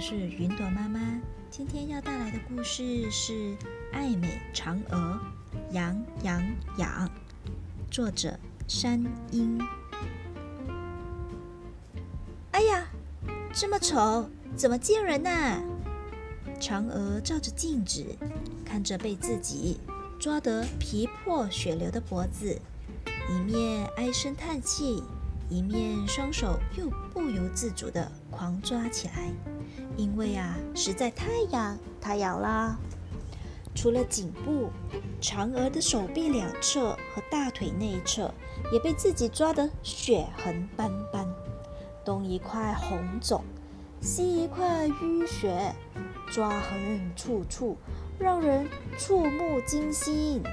是云朵妈妈。今天要带来的故事是《爱美嫦娥》，养养养，作者山鹰。哎呀，这么丑，怎么见人呐？嫦娥照着镜子，看着被自己抓得皮破血流的脖子，一面唉声叹气。一面双手又不由自主地狂抓起来，因为啊，实在太痒太痒啦！除了颈部，嫦娥的手臂两侧和大腿内侧也被自己抓得血痕斑斑，东一块红肿，西一块淤血，抓痕处处，让人触目惊心。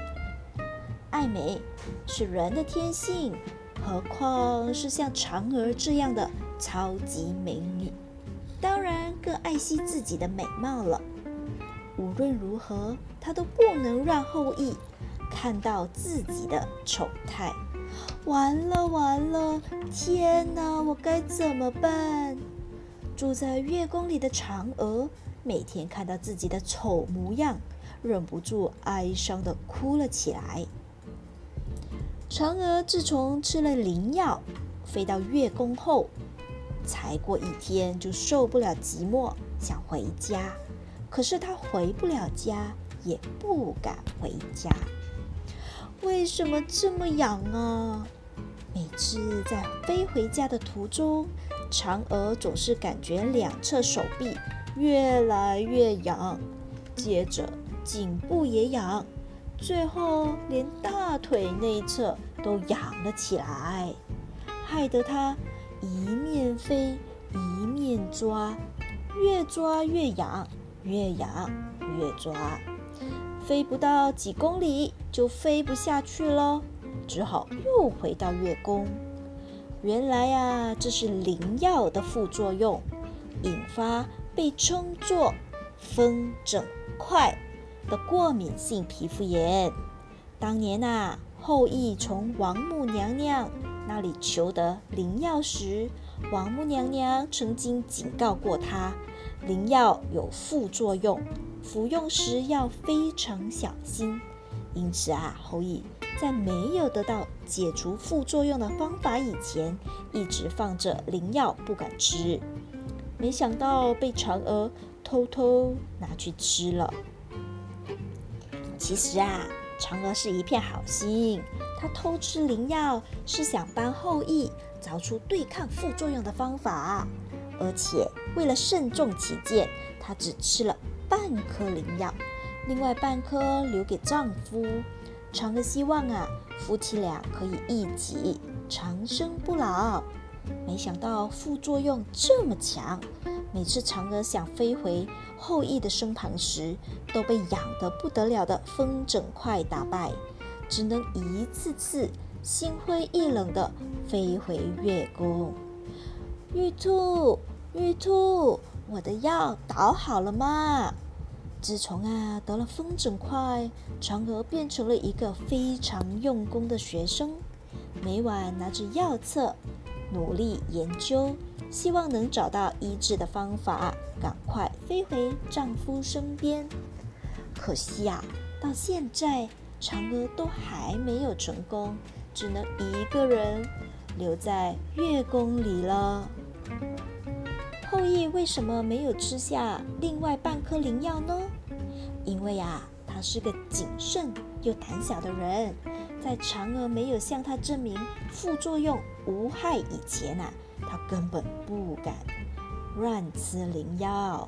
爱美是人的天性。何况是像嫦娥这样的超级美女，当然更爱惜自己的美貌了。无论如何，她都不能让后羿看到自己的丑态。完了完了，天哪，我该怎么办？住在月宫里的嫦娥每天看到自己的丑模样，忍不住哀伤地哭了起来。嫦娥自从吃了灵药，飞到月宫后，才过一天就受不了寂寞，想回家。可是她回不了家，也不敢回家。为什么这么痒啊？每次在飞回家的途中，嫦娥总是感觉两侧手臂越来越痒，接着颈部也痒。最后，连大腿内侧都痒了起来，害得他一面飞一面抓，越抓越痒，越痒越抓，飞不到几公里就飞不下去了，只好又回到月宫。原来呀，这是灵药的副作用，引发被称作风疹块。的过敏性皮肤炎。当年呐，后羿从王母娘娘那里求得灵药时，王母娘娘曾经警告过他，灵药有副作用，服用时要非常小心。因此啊，后羿在没有得到解除副作用的方法以前，一直放着灵药不敢吃。没想到被嫦娥偷偷拿去吃了。其实啊，嫦娥是一片好心，她偷吃灵药是想帮后羿找出对抗副作用的方法，而且为了慎重起见，她只吃了半颗灵药，另外半颗留给丈夫。嫦娥希望啊，夫妻俩可以一起长生不老。没想到副作用这么强，每次嫦娥想飞回后羿的身旁时，都被痒得不得了的风筝块打败，只能一次次心灰意冷地飞回月宫。玉兔，玉兔，我的药捣好了吗？自从啊得了风筝块，嫦娥变成了一个非常用功的学生，每晚拿着药册。努力研究，希望能找到医治的方法，赶快飞回丈夫身边。可惜呀，到现在嫦娥都还没有成功，只能一个人留在月宫里了。后羿为什么没有吃下另外半颗灵药呢？因为呀，他是个谨慎又胆小的人。在嫦娥没有向他证明副作用无害以前呐，他根本不敢乱吃灵药。